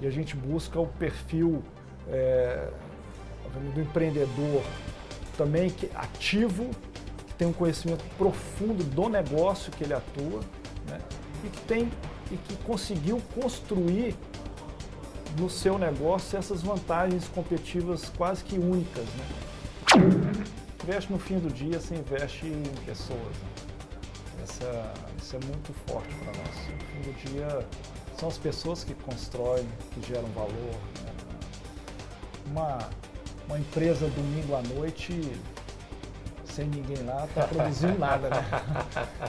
e a gente busca o perfil é, do empreendedor também que, ativo, que tem um conhecimento profundo do negócio que ele atua né? e que tem e que conseguiu construir no seu negócio essas vantagens competitivas quase que únicas. Né? Investe no fim do dia, você investe em pessoas. Né? Essa, isso é muito forte para nós. No fim do dia, são as pessoas que constroem, que geram valor. Né? Uma, uma empresa domingo à noite sem ninguém lá, está produzindo nada, né?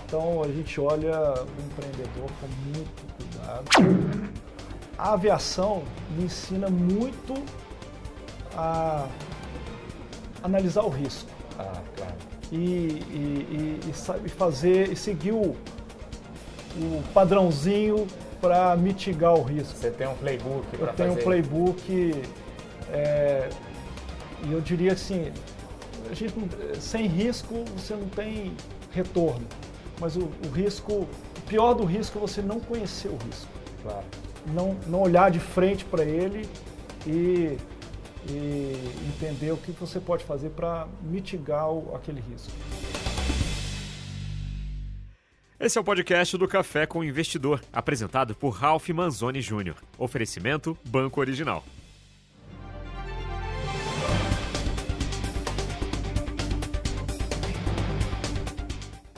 Então a gente olha o empreendedor com muito cuidado. A aviação me ensina muito a analisar o risco. Ah, claro. E, e, e, e sabe fazer e seguir o, o padrãozinho para mitigar o risco. Você tem um playbook para fazer? Eu tenho um playbook é, e eu diria assim, gente, sem risco você não tem retorno. Mas o, o, risco, o pior do risco é você não conhecer o risco. Claro. Não, não olhar de frente para ele e, e, entender o que você pode fazer para mitigar o, aquele risco. Esse é o podcast do Café com o Investidor, apresentado por Ralph Manzoni Jr. Oferecimento Banco Original.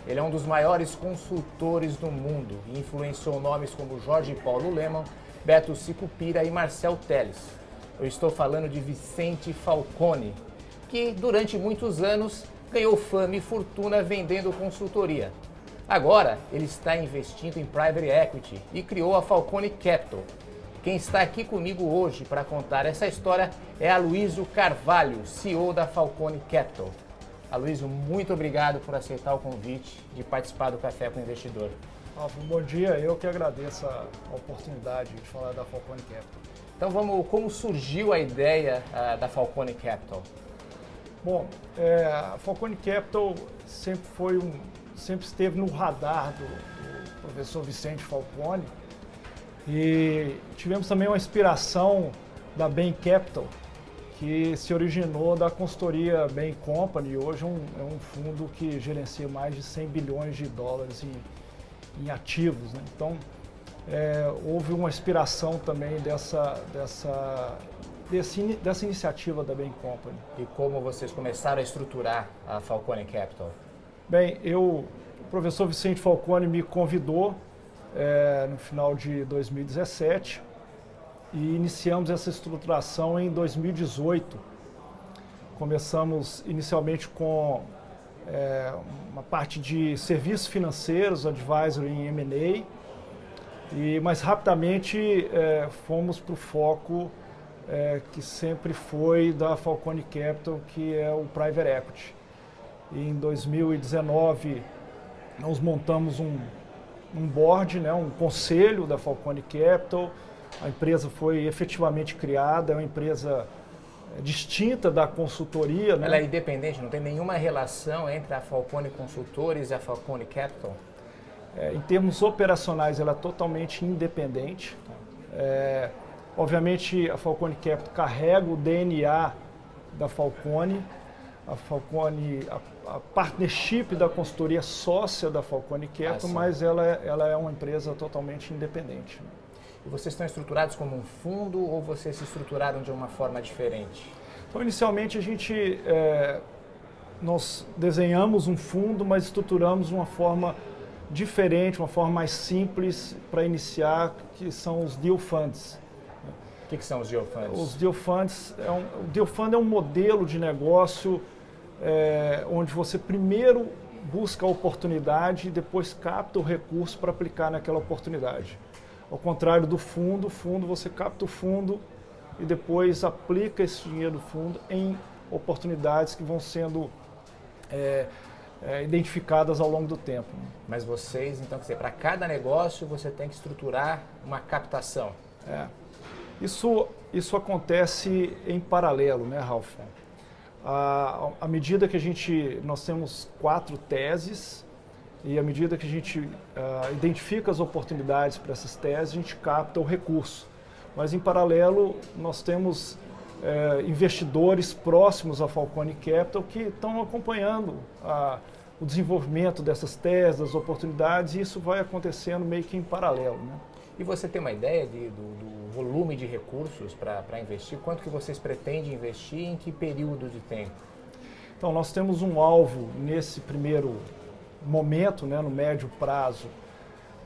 Ele é um dos maiores consultores do mundo e influenciou nomes como Jorge Paulo Leman, Beto Sicupira e Marcel Teles. Eu estou falando de Vicente Falcone, que durante muitos anos ganhou fama e fortuna vendendo consultoria. Agora, ele está investindo em private equity e criou a Falcone Capital. Quem está aqui comigo hoje para contar essa história é Aloysio Carvalho, CEO da Falcone Capital. Aloysio, muito obrigado por aceitar o convite de participar do Café com o Investidor. Bom dia. Eu que agradeço a oportunidade de falar da Falcone Capital. Então vamos, como surgiu a ideia uh, da Falcone Capital? Bom, é, a Falcone Capital sempre foi um, sempre esteve no radar do, do professor Vicente Falcone e tivemos também uma inspiração da Bain Capital, que se originou da consultoria Bain Company. Hoje é um, é um fundo que gerencia mais de 100 bilhões de dólares em, em ativos. Né? Então, é, houve uma inspiração também dessa, dessa, desse, dessa iniciativa da Bain Company. E como vocês começaram a estruturar a Falcone Capital? Bem, eu, o professor Vicente Falcone me convidou é, no final de 2017 e iniciamos essa estruturação em 2018. Começamos inicialmente com é, uma parte de serviços financeiros, advisory em M&A, e mais rapidamente é, fomos para o foco é, que sempre foi da Falcone Capital, que é o Private Equity. E em 2019 nós montamos um, um board, né, um conselho da Falcone Capital, a empresa foi efetivamente criada, é uma empresa é, distinta da consultoria. Né? Ela é independente, não tem nenhuma relação entre a Falcone Consultores e a Falcone Capital? É, em termos operacionais, ela é totalmente independente. É, obviamente, a Falcone Capital carrega o DNA da Falcone. A Falcone, a, a partnership da consultoria sócia da Falcone Capital, ah, mas ela, é, ela é uma empresa totalmente independente. E vocês estão estruturados como um fundo ou vocês se estruturaram de uma forma diferente? Então, inicialmente a gente é, nós desenhamos um fundo, mas estruturamos uma forma diferente, uma forma mais simples para iniciar, que são os deal funds. O que, que, são os deal funds? Os deal funds, é um, o deal fund é um modelo de negócio é, onde você primeiro busca a oportunidade e depois capta o recurso para aplicar naquela oportunidade. Ao contrário do fundo, fundo você capta o fundo e depois aplica esse dinheiro do fundo em oportunidades que vão sendo é, é, identificadas ao longo do tempo. Mas vocês, então, para cada negócio você tem que estruturar uma captação. É. Isso, isso acontece em paralelo, né, Ralf? À medida que a gente, nós temos quatro teses e à medida que a gente uh, identifica as oportunidades para essas teses, a gente capta o recurso. Mas em paralelo nós temos é, investidores próximos à Falcone Capital que estão acompanhando a, o desenvolvimento dessas teses, das oportunidades, e isso vai acontecendo meio que em paralelo. Né? E você tem uma ideia de, do, do volume de recursos para investir? Quanto que vocês pretendem investir em que período de tempo? Então, nós temos um alvo nesse primeiro momento, né, no médio prazo,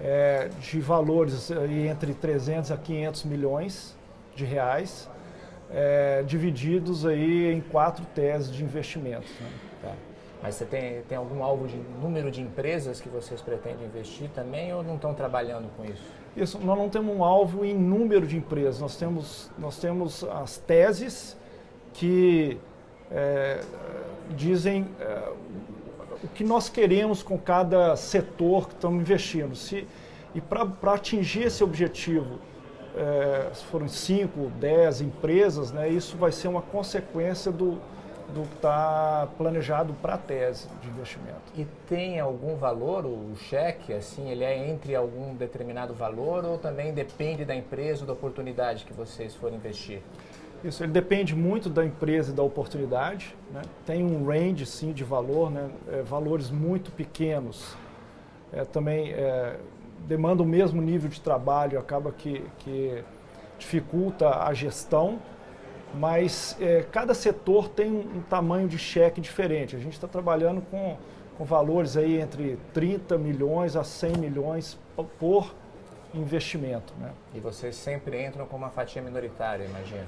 é, de valores entre 300 a 500 milhões de reais, é, divididos aí em quatro teses de investimentos. Né? Tá. Mas você tem, tem algum alvo de número de empresas que vocês pretendem investir também ou não estão trabalhando com isso? Isso, nós não temos um alvo em número de empresas, nós temos, nós temos as teses que é, dizem é, o que nós queremos com cada setor que estamos investindo. Se, e para atingir esse objetivo, é, se forem 5, 10 empresas, né, isso vai ser uma consequência do, do que está planejado para a tese de investimento. E tem algum valor, o cheque, assim, ele é entre algum determinado valor ou também depende da empresa ou da oportunidade que vocês forem investir? Isso, ele depende muito da empresa e da oportunidade. Né? Tem um range, sim, de valor, né? É, valores muito pequenos. É, também é, demanda o mesmo nível de trabalho, acaba que, que dificulta a gestão, mas é, cada setor tem um, um, tamanho de cheque diferente. A gente está trabalhando com, com valores aí entre 30 milhões a 100 milhões por investimento. Né? E vocês sempre entram com uma fatia minoritária, imagino.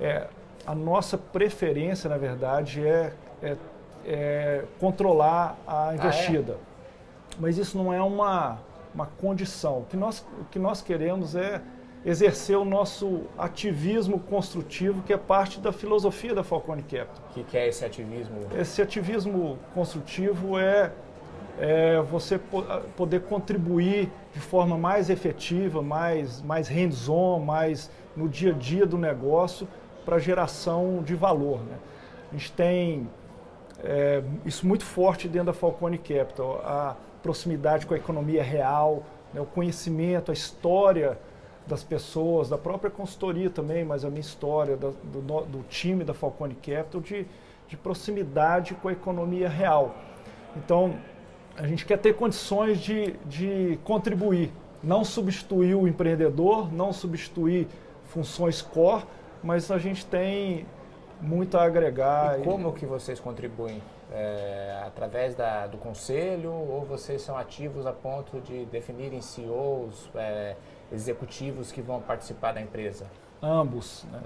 É, a nossa preferência, na verdade, é, é, é controlar a investida. Ah, é? Mas isso não é uma, uma condição. O que, nós, o que nós queremos é exercer o nosso ativismo construtivo, que é parte da filosofia da Falcone Capital. O que, que, é esse ativismo? Esse ativismo construtivo é, é você po poder contribuir de forma mais efetiva, mais, mais hands-on, mais no dia a dia do negócio, para geração de valor. Né? A gente tem é, isso muito forte dentro da Falcone Capital, a proximidade com a economia real, né, o conhecimento, a história das pessoas, da própria consultoria também, mas a minha história, do, do, do time da Falcone Capital, de, de proximidade com a economia real. Então, a gente quer ter condições de, de contribuir, não substituir o empreendedor, não substituir funções core, mas a gente tem muito a agregar. E como e... que vocês contribuem? É, através da, do conselho ou vocês são ativos a ponto de definirem CEOs, é, executivos que vão participar da empresa? Ambos. Né?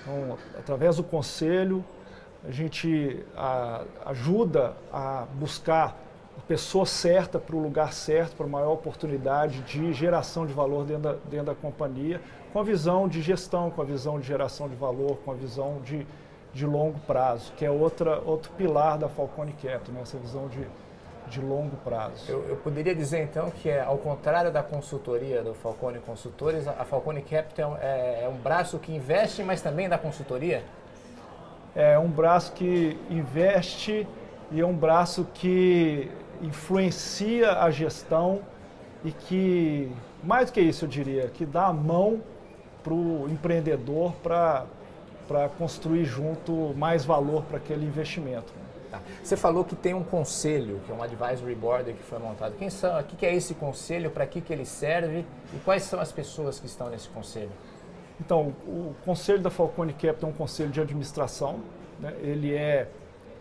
Então, através do conselho, a gente a, ajuda a buscar a pessoa certa para o lugar certo, para a maior oportunidade de geração de valor dentro da, dentro da companhia, com a visão de gestão, com a visão de geração de valor, com a visão de, de longo prazo, que é outra, outro pilar da Falcone Capital, né? essa visão de, de longo prazo. Eu, eu, poderia dizer então que, é, ao contrário da consultoria do Falcone Consultores, a Falcone Capital é, é um braço que investe, mas também dá consultoria? É um braço que investe e é um braço que influencia a gestão e que, mais do que isso eu diria, que dá a mão para o empreendedor para construir junto mais valor para aquele investimento. Tá. Você falou que tem um conselho, que é um advisory board que foi montado. Quem são? O que é esse conselho? Para que, que ele serve? E quais são as pessoas que estão nesse conselho? Então, o conselho da Falcone Capital é um conselho de administração. Né? Ele é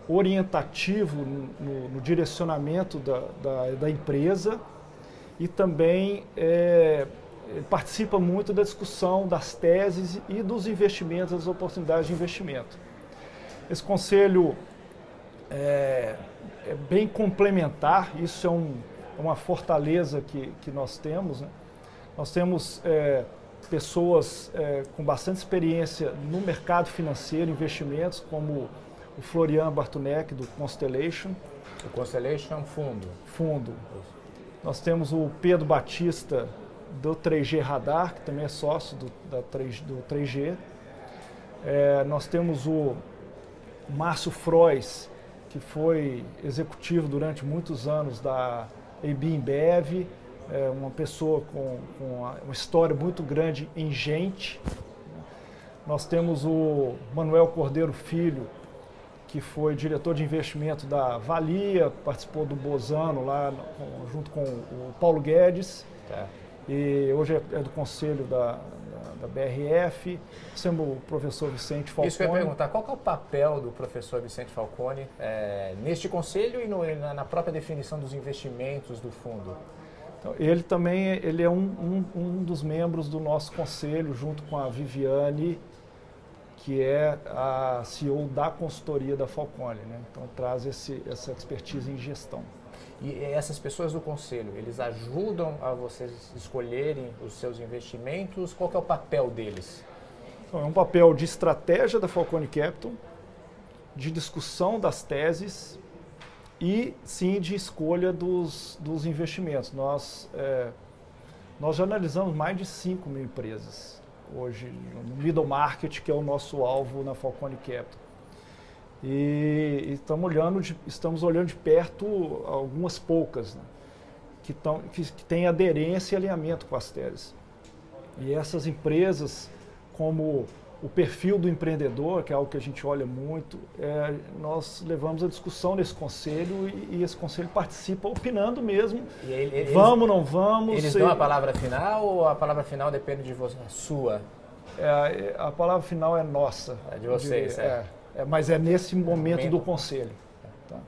orientativo no, no direcionamento da, da, da, empresa e também é, participa muito da discussão das teses e dos investimentos, das oportunidades de investimento. Esse conselho é, é bem complementar, isso é um, é uma fortaleza que, que nós temos. Né? Nós temos é, pessoas é, com bastante experiência no mercado financeiro, investimentos, como o Florian Bartunek, do Constellation. O Constellation Fundo. Fundo. Nós temos o Pedro Batista, do 3G Radar, que também é sócio do, da 3, do 3G. É, nós temos o Márcio Frois, que foi executivo durante muitos anos da AB InBev. é uma pessoa com, com uma história muito grande em gente. Nós temos o Manuel Cordeiro Filho, que foi diretor de investimento da Valia, participou do Bozano lá junto com o Paulo Guedes. Tá. E hoje é, é do conselho da, da, BRF, sendo o professor Vicente Falcone. Isso que eu ia perguntar, qual é o papel do professor Vicente Falcone é, neste conselho e no, na própria definição dos investimentos do fundo? Então, ele também ele é um, um, um, dos membros do nosso conselho, junto com a Viviane, que é a CEO da consultoria da Falcone. Né? Então, traz esse, essa expertise em gestão. E essas pessoas do conselho, eles ajudam a vocês escolherem os seus investimentos? Qual é o papel deles? Então, é um papel de estratégia da Falcone Capital, de discussão das teses e sim de escolha dos, dos investimentos. Nós, é, nós já analisamos mais de 5 mil empresas hoje no middle market, que é o nosso alvo na Falcone Capital. E, e estamos, olhando de, estamos olhando de perto algumas poucas né, que, tão, que, que têm aderência e alinhamento com as teses. E essas empresas, como o perfil do empreendedor, que é algo que a gente olha muito, é, nós levamos a discussão nesse conselho e, e esse conselho participa opinando mesmo. Ele, vamos, não vamos. Eles dão a palavra final ou a palavra final depende de você, sua? É, a palavra final é nossa. É de vocês, de, é. é. Mas é nesse momento, momento. do conselho. Tá?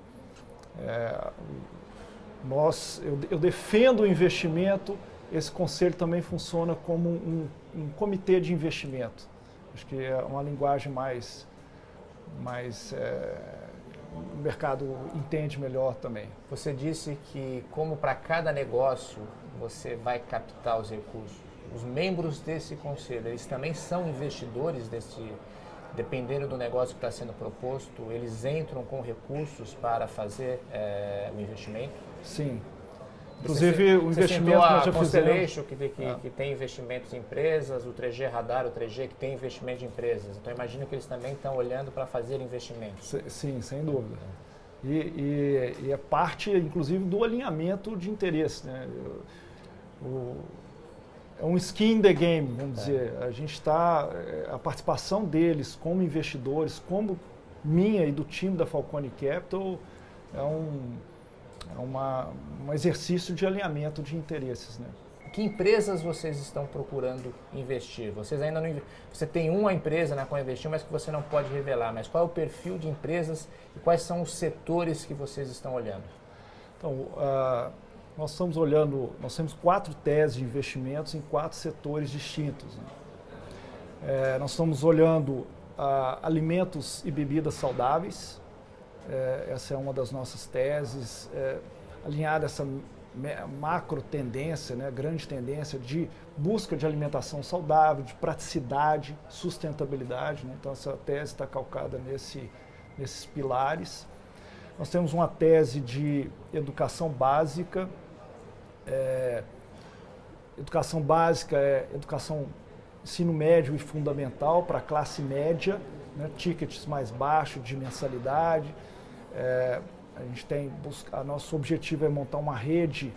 É, nós, eu, eu defendo o investimento, esse conselho também funciona como um, um comitê de investimento Acho que é uma linguagem mais, mais é, o mercado entende melhor também. Você disse que como para cada negócio você vai captar os recursos, os membros desse conselho, eles também são investidores desse, dependendo do negócio que está sendo proposto, eles entram com recursos para fazer é, o investimento? Sim, Inclusive, o investimento que nós já Constellation, que, que, ah. que, tem investimentos em empresas, o 3G Radar, o 3G, que tem investimento em empresas. Então, imagino que eles também estão olhando para fazer investimentos. Sim, sem dúvida. E, e, e, é parte, inclusive, do alinhamento de interesse. Né? O, é um skin in the game, vamos dizer. A gente está, é, a participação deles como investidores, como minha e do time da Falcone Capital, é um é uma, um exercício de alinhamento de interesses. Né? Que empresas vocês estão procurando investir? Vocês ainda não Você tem uma empresa na qual investir, mas que você não pode revelar. Mas qual é o perfil de empresas e quais são os setores que vocês estão olhando? Então, uh, nós estamos olhando, nós temos quatro teses de investimentos em quatro setores distintos. Né? É, nós estamos olhando uh, alimentos e bebidas saudáveis, é, essa é uma das nossas teses, é, alinhada a essa macro tendência, né, grande tendência de busca de alimentação saudável, de praticidade, sustentabilidade. Né? Então, essa tese está calcada nesse, nesses pilares. Nós temos uma tese de educação básica. É, educação básica é educação ensino médio e fundamental para a classe média, né, tickets mais baixos de mensalidade. É, a gente tem buscar, nosso objetivo é montar uma rede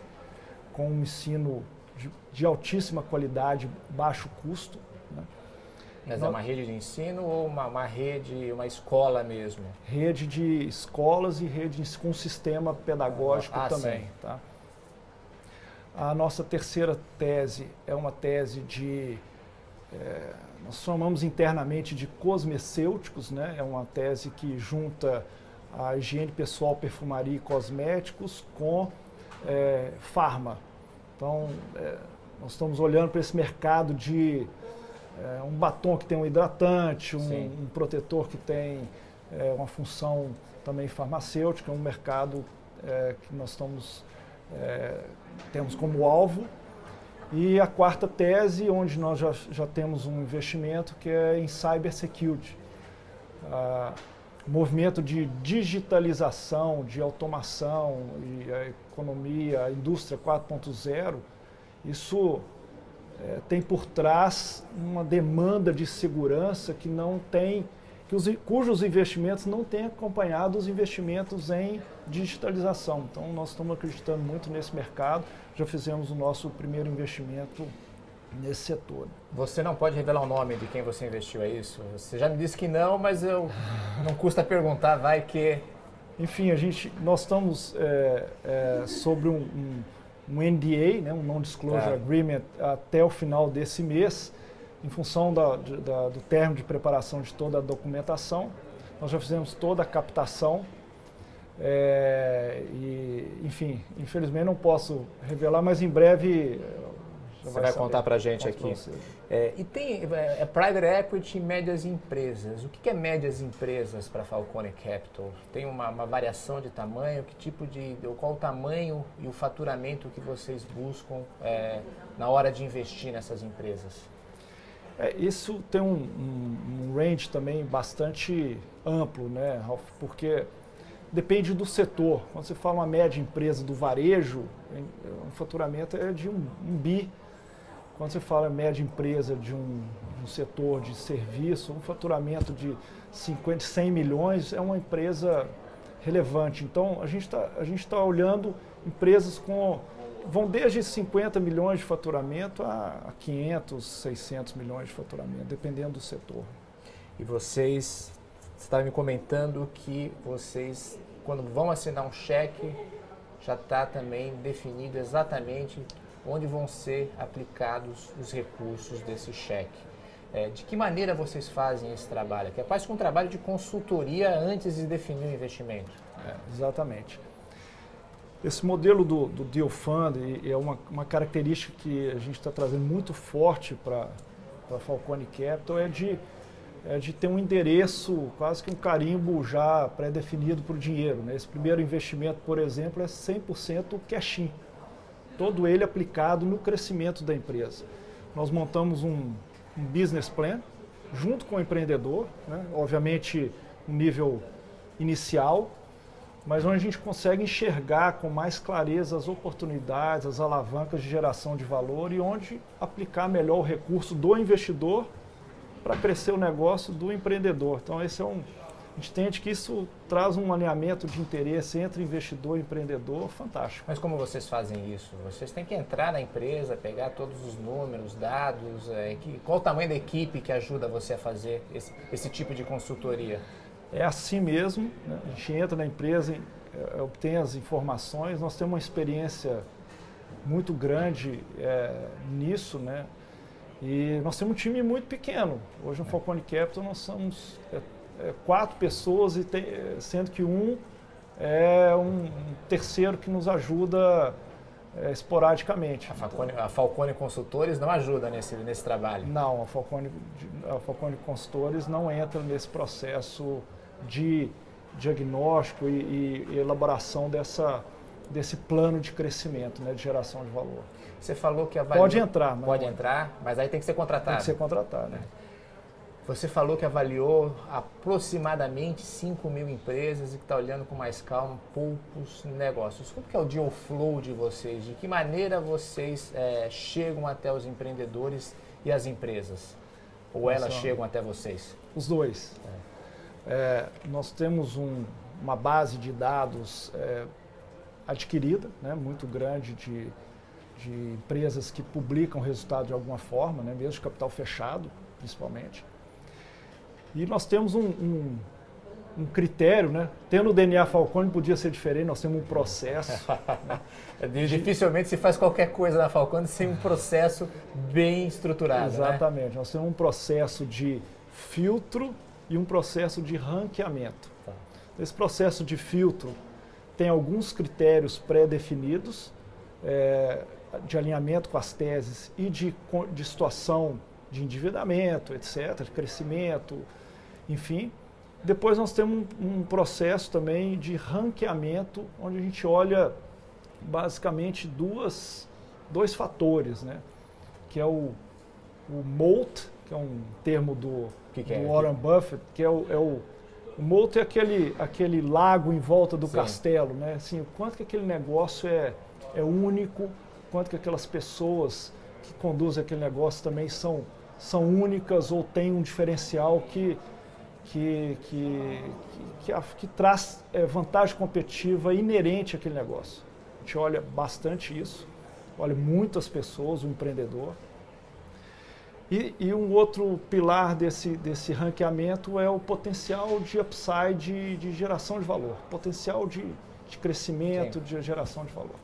com um ensino de, de altíssima qualidade, baixo custo. Né? Mas é uma rede de ensino ou uma, uma, rede, uma escola mesmo? Rede de escolas e rede com sistema pedagógico ah, também. Sim. Tá? A nossa terceira tese é uma tese de. É, nós chamamos internamente de cosmecêuticos, né? é uma tese que junta a higiene pessoal, perfumaria e cosméticos com é, farma. Então, é, nós estamos olhando para esse mercado de é, um batom que tem um hidratante, um, um protetor que tem é, uma função também farmacêutica, um mercado é, que nós estamos, é, temos como alvo. E a quarta tese, onde nós já, já temos um investimento, que é em cybersecurity. Ah, movimento de digitalização, de automação e a economia, a indústria 4.0, isso é, tem por trás uma demanda de segurança que não tem os, cujos investimentos não têm acompanhado os investimentos em digitalização. Então, nós estamos acreditando muito nesse mercado, já fizemos o nosso primeiro investimento nesse setor. Você não pode revelar o nome de quem você investiu, é isso? Você já me disse que não, mas eu não custa perguntar, vai que... Enfim, a gente, nós estamos é, é, sobre um, um, um, NDA, né, um Non-Disclosure é. Agreement, até o final desse mês, em função da, da, do termo de preparação de toda a documentação. Nós já fizemos toda a captação. É, e, enfim, infelizmente não posso revelar, mas em breve você vai, vai contar para a gente aqui. É, e tem é, é, private equity e médias empresas. O que é médias empresas para Falcone Capital? Tem uma, uma, variação de tamanho? Que tipo de, qual o tamanho e o faturamento que vocês buscam é, na hora de investir nessas empresas? É, isso tem um, um, um, range também bastante amplo, né, Ralf? Porque depende do setor. Quando você fala uma média empresa do varejo, o faturamento é de um, um bi quando você fala média empresa de um, um setor de serviço, um faturamento de 50, 100 milhões é uma empresa relevante. Então, a gente está tá olhando empresas com vão desde 50 milhões de faturamento a 500, 600 milhões de faturamento, dependendo do setor. E vocês estavam me comentando que vocês, quando vão assinar um cheque, já está também definido exatamente onde vão ser aplicados os recursos desse cheque. É, de que maneira vocês fazem esse trabalho? Que é quase um trabalho de consultoria antes de definir o investimento. É, exatamente. Esse modelo do, do Deal Fund é uma, uma característica que a gente está trazendo muito forte para a Falcone Capital, é de, é de ter um endereço, quase que um carimbo já pré-definido para o dinheiro. Né? Esse primeiro investimento, por exemplo, é 100% cash-in todo ele aplicado no crescimento da empresa. Nós montamos um, um business plan junto com o empreendedor, né? obviamente um nível inicial, mas onde a gente consegue enxergar com mais clareza as oportunidades, as alavancas de geração de valor e onde aplicar melhor o recurso do investidor para crescer o negócio do empreendedor. Então esse é um, a gente entende que isso traz um alinhamento de interesse entre investidor e empreendedor fantástico. Mas como vocês fazem isso? Vocês têm que entrar na empresa, pegar todos os números, dados, é, que, qual o tamanho da equipe que ajuda você a fazer esse, esse tipo de consultoria? É assim mesmo, né? a gente entra na empresa, é, obtém as informações, nós temos uma experiência muito grande é, nisso, né? E nós temos um time muito pequeno. Hoje no Falcone Capital nós somos é, é, quatro pessoas, e tem, sendo que um é um terceiro que nos ajuda é, esporadicamente. A Falcone, a Falcone, Consultores não ajuda nesse, nesse trabalho? Não, a Falcone, a Falcone Consultores não entra nesse processo de diagnóstico e, e elaboração dessa, desse plano de crescimento, né, de geração de valor. Você falou que avaliou... Pode entrar. Pode entrar, mas aí tem que ser contratado. Tem que ser contratado, né? Você falou que avaliou aproximadamente 5 mil empresas e que está olhando com mais calma poucos negócios. Como que é o deal flow de vocês? De que maneira vocês é, chegam até os empreendedores e as empresas? Ou elas chegam até vocês? Os dois. É. É, nós temos um, uma base de dados é, adquirida, né, muito grande de, de empresas que publicam resultado de alguma forma, né, mesmo de capital fechado, principalmente. E nós temos um, um, um critério, né? Tendo o DNA Falcone podia ser diferente, nós temos um processo. né? Dificilmente se faz qualquer coisa na Falcone sem um processo bem estruturado. Né? Exatamente. Né? Nós temos um processo de filtro e um processo de ranqueamento. Tá. Esse processo de filtro tem alguns critérios pré-definidos é, de alinhamento com as teses e de, de situação de endividamento, etc., de crescimento, enfim, depois nós temos um, um processo também de ranqueamento, onde a gente olha basicamente duas, dois fatores, né? que é o, o MOLT, que é um termo do, que que é? do Warren Buffett, que é o, é o, o é aquele, aquele lago em volta do Sim. castelo, né? Assim, o quanto que aquele negócio é, é único, quanto que aquelas pessoas que conduzem aquele negócio também são, são únicas ou têm um diferencial que que, que, que, que, que traz é, vantagem competitiva inerente àquele negócio. A gente olha bastante isso, olha muitas pessoas, o empreendedor. E, e, um outro pilar desse, desse ranqueamento é o potencial de upside de, de geração de valor, potencial de, de crescimento, Sim. de geração de valor.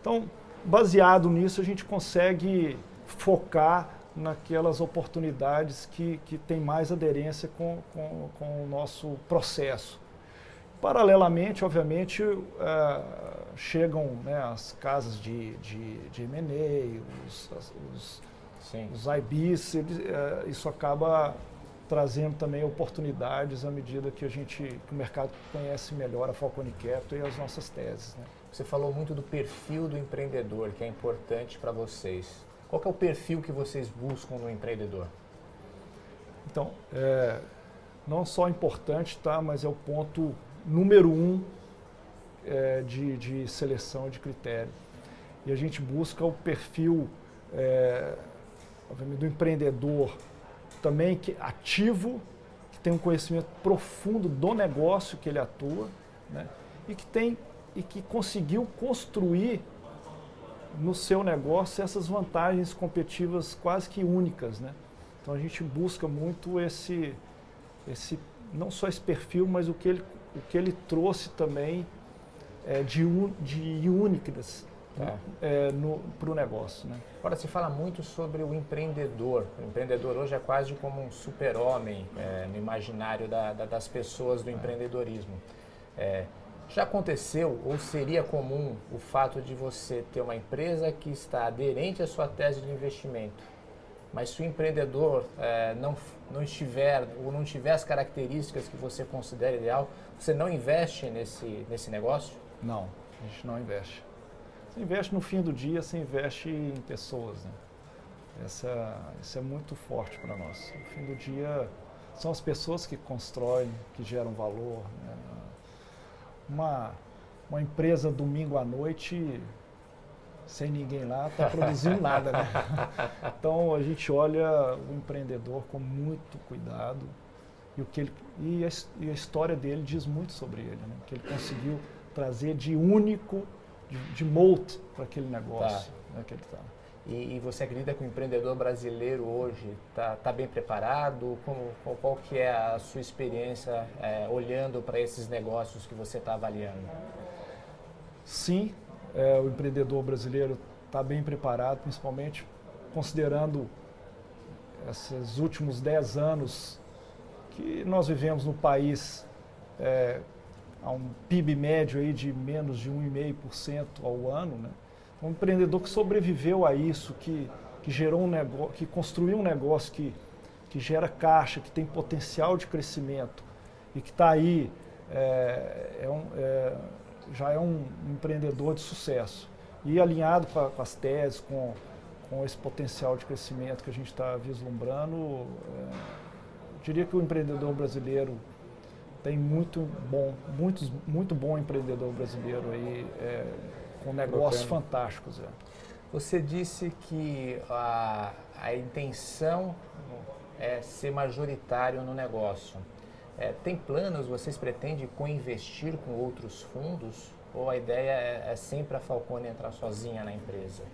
Então, baseado nisso, a gente consegue focar naquelas oportunidades que, que têm mais aderência com, com, com o nosso processo. Paralelamente, obviamente, uh, chegam né, as casas de, de, de M&A, os, os, os IBs, eles, uh, isso acaba trazendo também oportunidades à medida que a gente, que o mercado conhece melhor a Falcone Capital e as nossas teses. Né? Você falou muito do perfil do empreendedor, que é importante para vocês. Qual é o perfil que vocês buscam no empreendedor? Então, é, não só importante, tá, mas é o ponto número um é, de, de seleção de critério. E a gente busca o perfil é, do empreendedor também que ativo, que tem um conhecimento profundo do negócio que ele atua, né, e que tem e que conseguiu construir no seu negócio essas vantagens competitivas quase que únicas, né? Então a gente busca muito esse, esse não só esse perfil, mas o que ele, o que ele trouxe também é, de, de únicas né? é, para o negócio. Né? Agora se fala muito sobre o empreendedor. O empreendedor hoje é quase como um super-homem é, no imaginário da, da, das pessoas do é. empreendedorismo. É, já aconteceu ou seria comum o fato de você ter uma empresa que está aderente à sua tese de investimento, mas se o empreendedor é, não, não estiver ou não tiver as características que você considera ideal, você não investe nesse, nesse negócio? Não, a gente não investe. Você investe no fim do dia, você investe em pessoas. Né? Essa, isso é muito forte para nós. No fim do dia, são as pessoas que constroem, que geram valor. Né? uma, uma empresa domingo à noite sem ninguém lá, está produzindo nada, né? Então a gente olha o empreendedor com muito cuidado e o que ele e a, e a história dele diz muito sobre ele, né? Que ele conseguiu trazer de único, de, de mold para aquele negócio tá. né, que ele está. E, e, você acredita que o empreendedor brasileiro hoje está tá bem preparado? Como, qual, qual, que é a sua experiência é, olhando para esses negócios que você está avaliando? Sim, é, o empreendedor brasileiro está bem preparado, principalmente considerando esses últimos 10 anos que nós vivemos no país é, a um PIB médio aí de menos de 1,5% ao ano, né? um empreendedor que sobreviveu a isso, que, que gerou um negócio, que construiu um negócio que, que gera caixa, que tem potencial de crescimento e que está aí, é, é um, é, já é um empreendedor de sucesso. E alinhado com, a, com as teses, com, com esse potencial de crescimento que a gente está vislumbrando, é, diria que o empreendedor brasileiro tem muito bom, muitos, muito bom empreendedor brasileiro aí. É, com negócios Bacana. fantásticos. É. Você disse que a, a intenção é ser majoritário no negócio. É, tem planos, vocês pretendem co-investir com outros fundos? Ou a ideia é, é, sempre a Falcone entrar sozinha na empresa?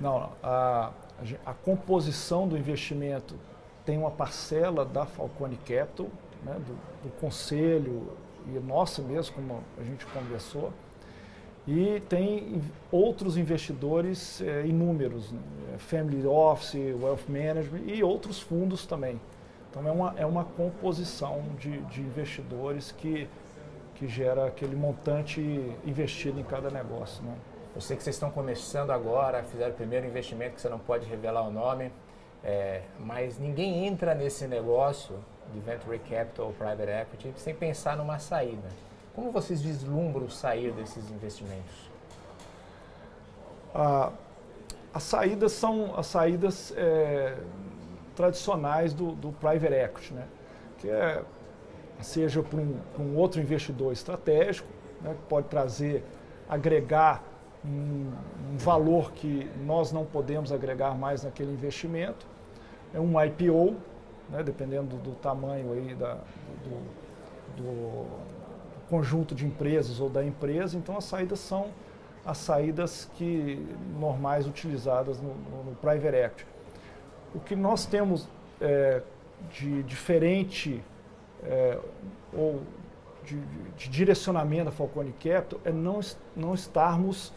Não, a, a composição do investimento tem uma parcela da Falcone Capital, né, do, do conselho e nossa mesmo, como a gente conversou, e tem outros investidores é, inúmeros, né? Family Office, Wealth Management e outros fundos também. Então é uma, é uma composição de, de investidores que, que gera aquele montante investido em cada negócio. Né? Eu sei que vocês estão começando agora, fizeram o primeiro investimento que você não pode revelar o nome, é, mas ninguém entra nesse negócio de Venture Capital ou Private Equity sem pensar numa saída. Como vocês vislumbram sair desses investimentos? Ah, as saídas são as saídas é, tradicionais do, do private equity, né? que é seja para um, um, outro investidor estratégico, né? que pode trazer, agregar um, um, valor que nós não podemos agregar mais naquele investimento, é um IPO, né, dependendo do, tamanho aí da, do, do, conjunto de empresas ou da empresa. Então as saídas são as saídas que normais utilizadas no, no, no Private Equity. O que nós temos é, de diferente é, ou de, de, direcionamento da Falcone Capital é não, não estarmos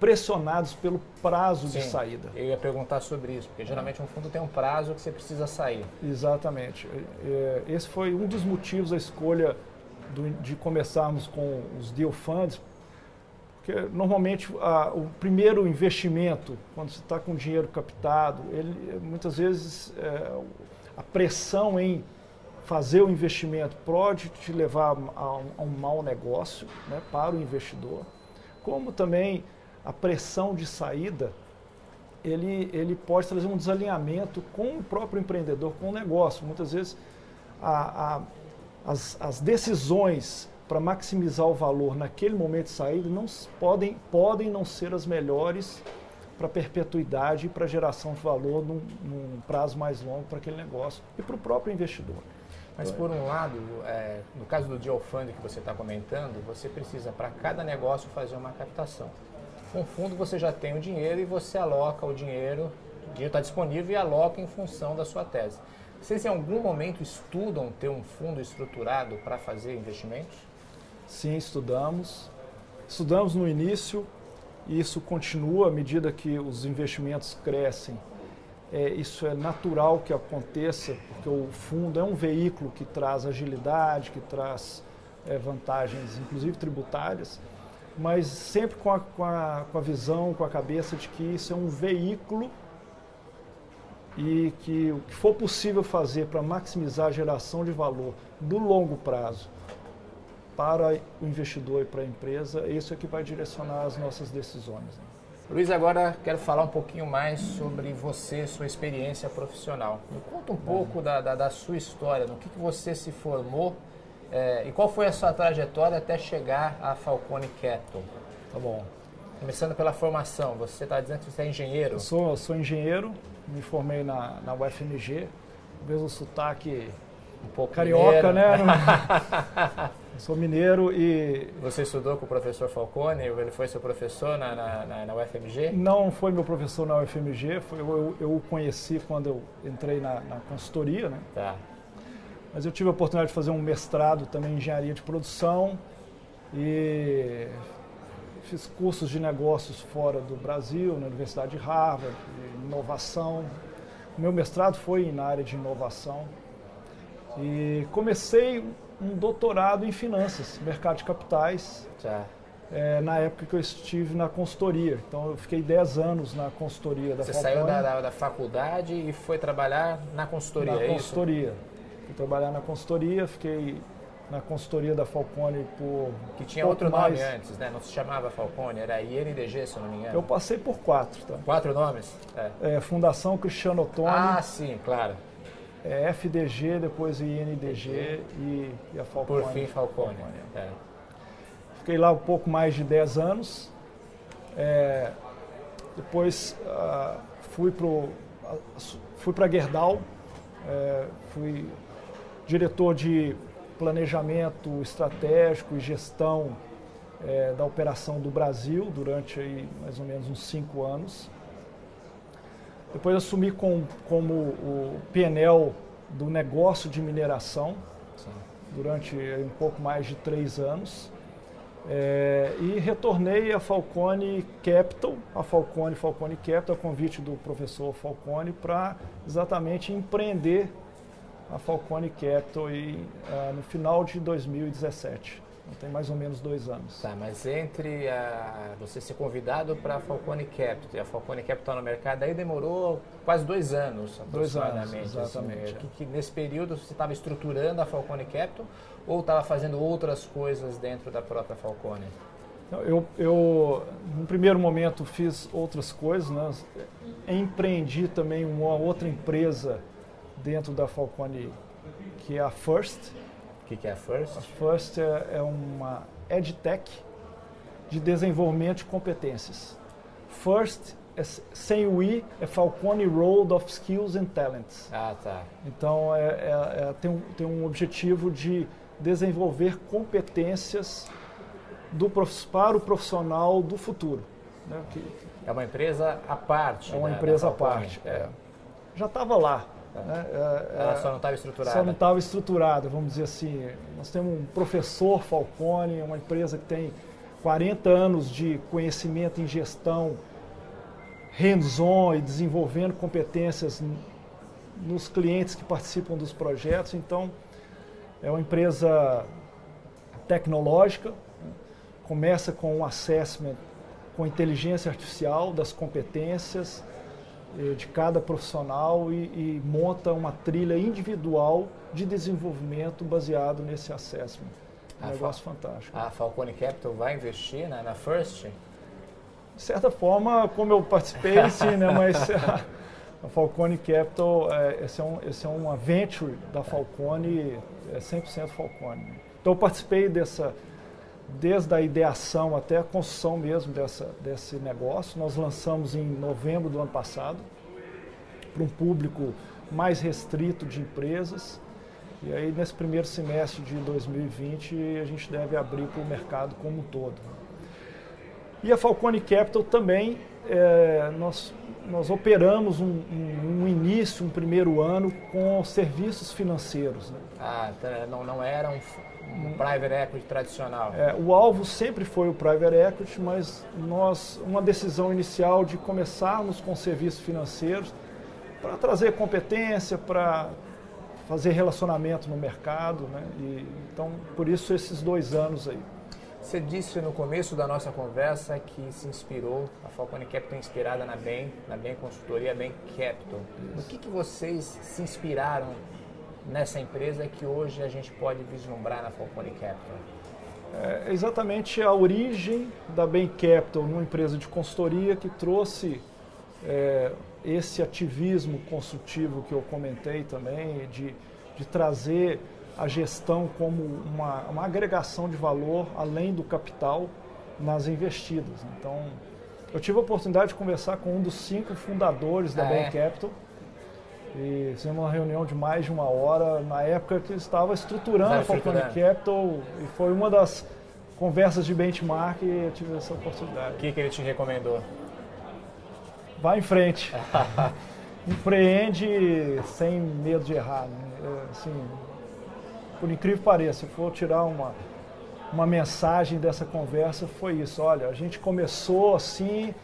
pressionados pelo prazo Sim, de saída. Eu ia perguntar sobre isso, porque geralmente um fundo tem um prazo que você precisa sair. Exatamente. É, esse foi um dos motivos da escolha de começarmos com os deal funds, porque normalmente a, o primeiro investimento, quando você está com dinheiro captado, ele muitas vezes é, a pressão em fazer o investimento pode te levar a um, a um mau negócio né, para o investidor, como também a pressão de saída, ele, ele pode trazer um desalinhamento com o próprio empreendedor, com o negócio. Muitas vezes a, a, as, as decisões para maximizar o valor naquele momento de saída não podem, podem não ser as melhores para perpetuidade e para geração de valor num, num prazo mais longo para aquele negócio e para o próprio investidor. Mas por um lado, é, no caso do Deal Fund que você está comentando, você precisa para cada negócio fazer uma captação. Com fundo você já tem o dinheiro e você aloca o dinheiro, o dinheiro está disponível e aloca em função da sua tese. Vocês em algum momento estudam ter um fundo estruturado para fazer investimentos? Sim, estudamos. Estudamos no início e isso continua à medida que os investimentos crescem. É, isso é natural que aconteça, porque o fundo é um veículo que traz agilidade, que traz é, vantagens, inclusive tributárias mas sempre com a, com, a, com a visão, com a cabeça de que isso é um veículo e que o que for possível fazer para maximizar a geração de valor no longo prazo para o investidor e para a empresa, isso é que vai direcionar as nossas decisões. Né? Luiz, agora quero falar um pouquinho mais sobre você, sua experiência profissional. Me conta um pouco da, da, da sua história, no que, que você se formou é, e qual foi a sua trajetória até chegar à Falcone Capital? Tá bom. Começando pela formação, você está dizendo que você é engenheiro? Eu sou, sou engenheiro, me formei na, na UFMG, mesmo sotaque um pouco carioca, mineiro. né? sou mineiro e. Você estudou com o professor Falcone? Ele foi seu professor na, na, na UFMG? Não foi meu professor na UFMG, foi, eu, eu o conheci quando eu entrei na, na consultoria, né? Tá. Mas eu tive a oportunidade de fazer um mestrado também em engenharia de produção e fiz cursos de negócios fora do Brasil, na Universidade de Harvard, de inovação. O meu mestrado foi na área de inovação. E comecei um doutorado em finanças, mercado de capitais, é, na época que eu estive na consultoria. Então eu fiquei 10 anos na consultoria da Você Falcone. saiu da, da, da, faculdade e foi trabalhar na consultoria, na é consultoria. Isso? Fui trabalhar na consultoria, fiquei na consultoria da Falcone por. Que tinha outro nome antes, né? Não se chamava Falcone, era INDG, se eu não me engano. Eu passei por quatro, tá? Quatro nomes? É. é Fundação Cristiano Ottoni. Ah, sim, claro. É FDG, depois INDG e, e, a Falcone. Por fim, Falcone. Falcone. É. Fiquei lá um pouco mais de 10 anos. É, depois uh, fui para fui para Gerdau, é, fui diretor de planejamento estratégico e gestão é, da operação do Brasil durante aí, mais ou menos uns cinco anos. Depois assumi com, como o PNL do negócio de mineração durante um pouco mais de três anos. É, e retornei a Falcone Capital, a Falcone Falcone Capital, a convite do professor Falcone, para exatamente empreender a Falcone Capital e, uh, no final de 2017. Então, tem mais ou menos dois anos. Tá, mas entre a, você ser convidado para a Falcone Capital e a Falcone Capital no mercado, aí demorou quase dois anos aproximadamente. Dois anos, exatamente. Assim, que, que, nesse período você estava estruturando a Falcone Capital ou estava fazendo outras coisas dentro da própria Falcone? Eu, eu, no primeiro momento, fiz outras coisas, né? empreendi também uma outra empresa dentro da Falcone, que é a First. O que, que, é a First? A First é, é uma EdTech de desenvolvimento de competências. First é, sem o I, é Falcone Road of Skills and Talents. Ah, tá. Então, é, é, é, tem, um, tem um objetivo de desenvolver competências do, para o profissional do futuro. Né? Que, é uma empresa à parte. É uma empresa à parte. É. Já estava lá. Tá. Né? É, Ela só não estava estruturada. Só não estava estruturada, vamos dizer assim. Nós temos um professor Falcone, uma empresa que tem 40 anos de conhecimento em gestão hands-on e desenvolvendo competências nos clientes que participam dos projetos. Então, é uma empresa tecnológica, começa com um assessment com inteligência artificial das competências de cada profissional e, e, monta uma trilha individual de desenvolvimento baseado nesse assessment. Um a negócio Fal fantástico. A Falcone Capital vai investir na, na First? De certa forma, como eu participei, sim, né, mas a, a Falcone Capital, é, esse, é um, esse é uma venture da Falcone, é 100% Falcone. Então eu participei dessa desde a ideação até a construção mesmo dessa, desse negócio. Nós lançamos em novembro do ano passado para um público mais restrito de empresas. E aí, nesse primeiro semestre de 2020, a gente deve abrir para o mercado como um todo. E a Falcone Capital também, é, nós, nós operamos um, um, um, início, um primeiro ano com serviços financeiros. Né? Ah, tá, não, não era um, um private equity tradicional. É, o alvo sempre foi o private equity, mas nós uma decisão inicial de começarmos com serviços financeiros para trazer competência, para fazer relacionamento no mercado, né? E, então por isso esses dois anos aí. Você disse no começo da nossa conversa que se inspirou, a Falcone Capital é inspirada na BEM, na BEM Consultoria, BEM Capital. No que, que vocês se inspiraram nessa empresa que hoje a gente pode vislumbrar na Falcone Capital? É exatamente a origem da Bain Capital, uma empresa de consultoria que trouxe é, esse ativismo consultivo que eu comentei também, de, de trazer a gestão como uma, uma agregação de valor além do capital nas investidas. Então, eu tive a oportunidade de conversar com um dos cinco fundadores da ah, Bain é? Capital, e fizemos uma reunião de mais de uma hora, na época que estava estruturando a Falcone Capital, e foi uma das conversas de benchmark e eu tive essa oportunidade. O que, que ele te recomendou? Vai em frente. Empreende sem medo de errar. Né? É, assim, por incrível que pareça, se for tirar uma, uma mensagem dessa conversa, foi isso. Olha, a gente começou assim,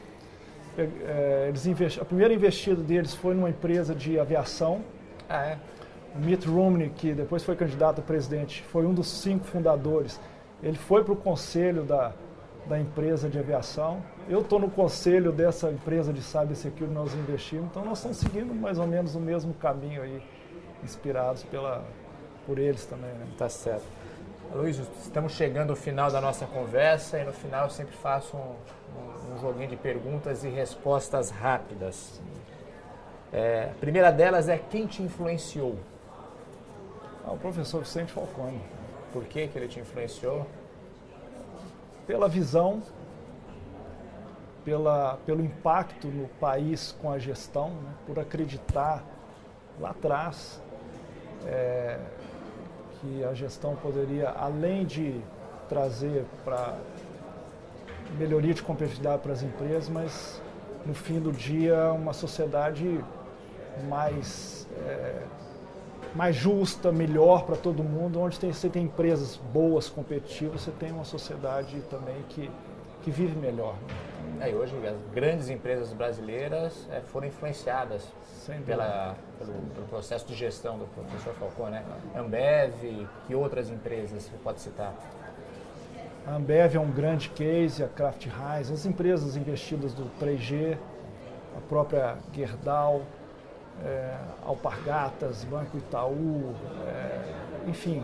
é, eles investi a primeira investida deles foi numa empresa de aviação. Ah, é? O Mitt Romney, que depois foi candidato a presidente, foi um dos cinco fundadores. Ele foi para o conselho da, da empresa de aviação. Eu estou no conselho dessa empresa de cybersecurity que nós investimos. Então nós estamos seguindo mais ou menos o mesmo caminho aí, inspirados pela, por eles também. Né? Tá certo. Luiz, estamos chegando ao final da nossa conversa e no final eu sempre faço um, um joguinho de perguntas e respostas rápidas. É, a primeira delas é quem te influenciou? Ah, o professor Vicente Falcone. Por que, que ele te influenciou? Pela visão, pela, pelo impacto no país com a gestão, né? por acreditar lá atrás é, que a gestão poderia, além de trazer para melhoria de competitividade para as empresas, mas no fim do dia uma sociedade mais, é, mais justa, melhor para todo mundo, onde tem, você tem empresas boas, competitivas, você tem uma sociedade também que, que vive melhor. É, e hoje as grandes empresas brasileiras é, foram influenciadas pela, pelo, pelo, processo de gestão do professor Falcão, né? Ambev, que outras empresas você pode citar? A Ambev é um grande case, a Kraft Heinz, as empresas investidas do 3G, a própria Gerdau, é, Alpargatas, Banco Itaú, é, enfim,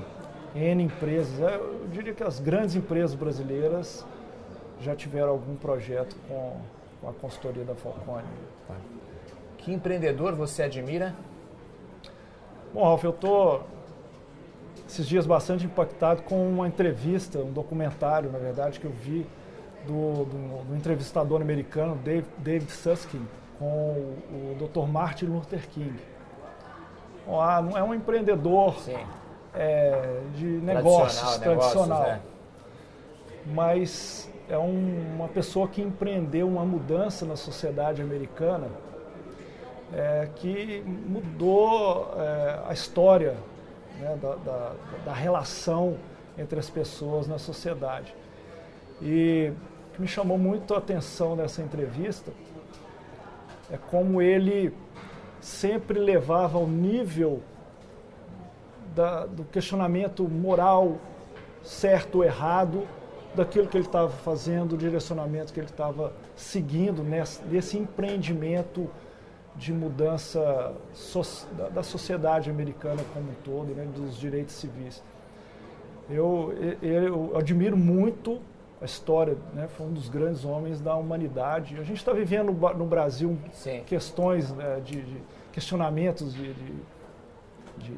N empresas. É, eu diria que as grandes empresas brasileiras já tiveram algum projeto com, com a consultoria da Falcone. Tá. Que empreendedor você admira? Bom, Ralf, eu estou esses dias bastante impactado com uma entrevista, um documentário, na verdade, que eu vi do, do, do entrevistador americano Dave, David Susskind com o, o Dr. Martin Luther King. Ah, não é um empreendedor é, de negócios tradicional, negócios, é. mas é um, uma pessoa que empreendeu uma mudança na sociedade americana é, que mudou é, a história né, da, da, da, relação entre as pessoas na sociedade. E o que me chamou muito a atenção nessa entrevista é como ele sempre levava ao nível da, do questionamento moral certo ou errado daquilo que ele estava fazendo, o direcionamento que ele estava seguindo nesse, nesse empreendimento de mudança so, da, da, sociedade americana como um todo, né, dos direitos civis. Eu, eu, eu admiro muito a história, né, foi um dos grandes homens da humanidade. A gente está vivendo no Brasil Sim. questões né, de, de, questionamentos de, de, de,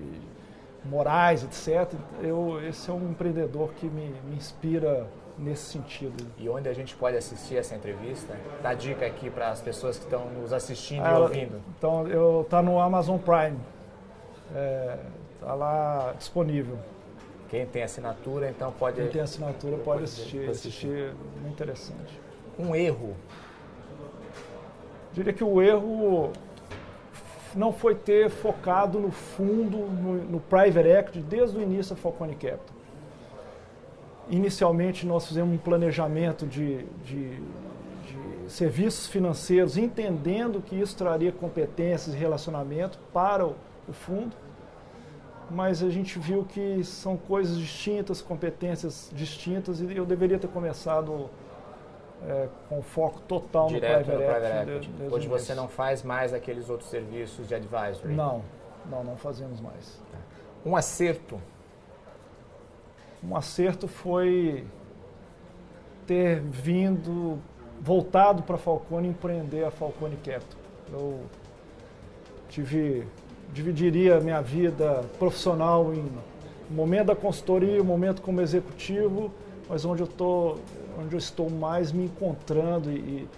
morais, etc. Eu, esse é um empreendedor que me, me inspira nesse sentido. E onde a gente pode assistir essa entrevista? Dá dica aqui para as pessoas que estão nos assistindo ah, e ouvindo. Então, eu tá no Amazon Prime. É, tá lá disponível. Quem tem assinatura, então pode. Quem tem assinatura pode, pode assistir. Assistir. assistir. Muito interessante. Um erro. Diria que o erro não foi ter focado no fundo, no, no private equity, desde o início da Falcone Capital. Inicialmente, nós fizemos um planejamento de, de, de serviços financeiros, entendendo que isso traria competências e relacionamento para o, o fundo, mas a gente viu que são coisas distintas, competências distintas, e eu deveria ter começado é, com foco total Direto no private, no private equity. Hoje você não faz mais aqueles outros serviços de advisory? Não, não, não fazemos mais. Tá. Um acerto um acerto foi ter vindo, voltado para a Falcone empreender a Falcone Capital. Eu tive, dividiria minha vida profissional em momento da consultoria, momento como executivo, mas onde eu, tô, onde eu estou mais me encontrando e,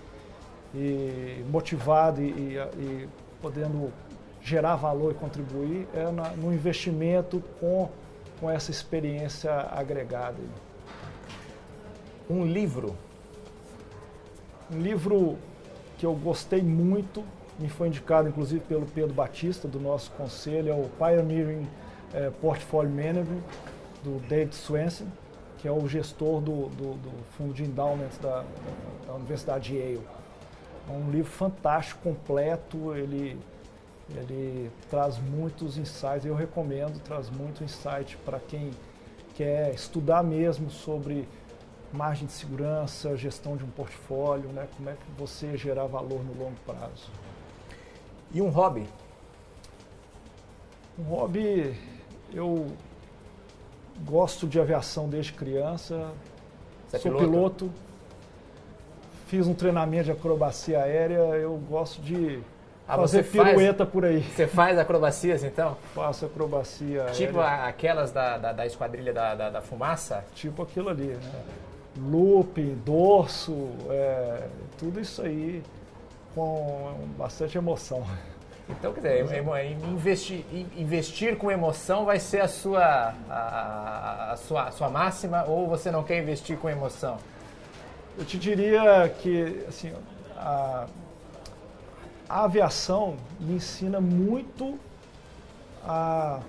e motivado e, e, e podendo gerar valor e contribuir é na, no investimento com com essa experiência agregada. Um livro? Um livro que eu gostei muito, me foi indicado inclusive pelo Pedro Batista, do nosso conselho, é o Pioneering eh, Portfolio Management, do David Swenson, que é o gestor do, do, do fundo de endowment da, da Universidade de Yale. É um livro fantástico, completo, ele ele traz muitos insights, eu recomendo, traz muito insight para quem quer estudar mesmo sobre margem de segurança, gestão de um portfólio, né? como é que você gerar valor no longo prazo. E um hobby? Um hobby, eu gosto de aviação desde criança, Você é sou piloto? piloto, fiz um treinamento de acrobacia aérea, eu gosto de ah, fazer pirueta faz, por aí. Você faz acrobacias então? Faço acrobacia. Tipo aérea. aquelas da, da, da esquadrilha da, da, da, fumaça? Tipo aquilo ali, né? Looping, dorso, é, tudo isso aí com bastante emoção. Então, quer dizer, investir, investir com emoção vai ser a sua, a, a, sua, a sua máxima ou você não quer investir com emoção? Eu te diria que, assim, a, a aviação me ensina muito a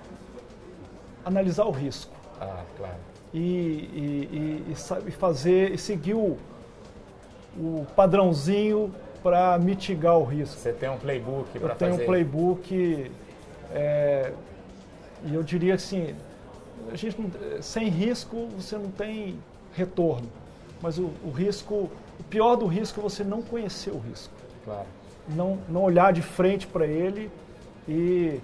analisar o risco. Ah, claro. E, e, e, e fazer e seguir o, o padrãozinho para mitigar o risco. Você tem um playbook para fazer? Eu tenho um playbook é, e eu diria assim, a gente não, sem risco você não tem retorno, mas o, o risco, o pior do risco é você não conhecer o risco. Claro não, não olhar de frente para ele e,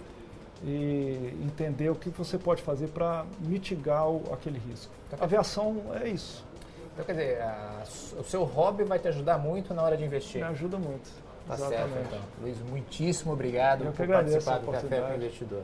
e, entender o que você pode fazer para mitigar o, aquele risco. Então, a aviação é isso. Então, quer dizer, a, o seu hobby vai te ajudar muito na hora de investir. Me ajuda muito. Tá Exatamente. certo, então. Luiz, muitíssimo obrigado Eu por participar do Café para o Investidor.